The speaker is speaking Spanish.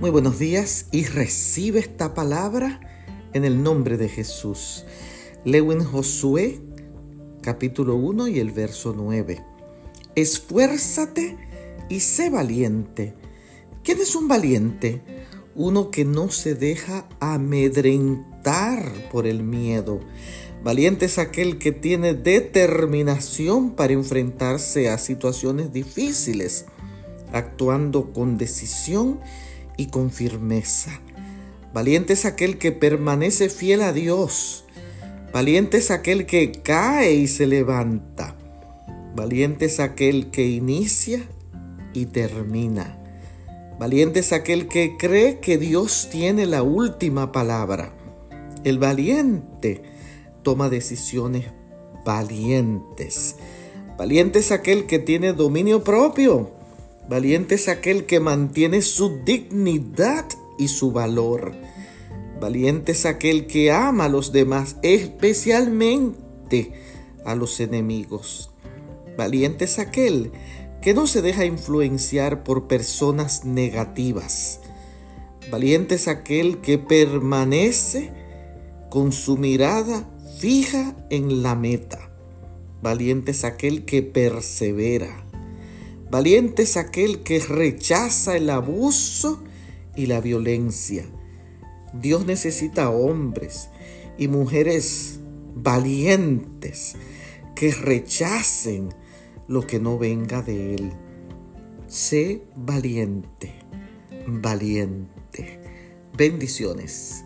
Muy buenos días y recibe esta palabra en el nombre de Jesús. Leo en Josué capítulo 1 y el verso 9. Esfuérzate y sé valiente. ¿Quién es un valiente? Uno que no se deja amedrentar por el miedo. Valiente es aquel que tiene determinación para enfrentarse a situaciones difíciles, actuando con decisión y con firmeza. Valiente es aquel que permanece fiel a Dios. Valiente es aquel que cae y se levanta. Valiente es aquel que inicia y termina. Valiente es aquel que cree que Dios tiene la última palabra. El valiente toma decisiones valientes. Valiente es aquel que tiene dominio propio. Valiente es aquel que mantiene su dignidad y su valor. Valiente es aquel que ama a los demás, especialmente a los enemigos. Valiente es aquel que no se deja influenciar por personas negativas. Valiente es aquel que permanece con su mirada fija en la meta. Valiente es aquel que persevera. Valiente es aquel que rechaza el abuso y la violencia. Dios necesita hombres y mujeres valientes que rechacen lo que no venga de Él. Sé valiente, valiente. Bendiciones.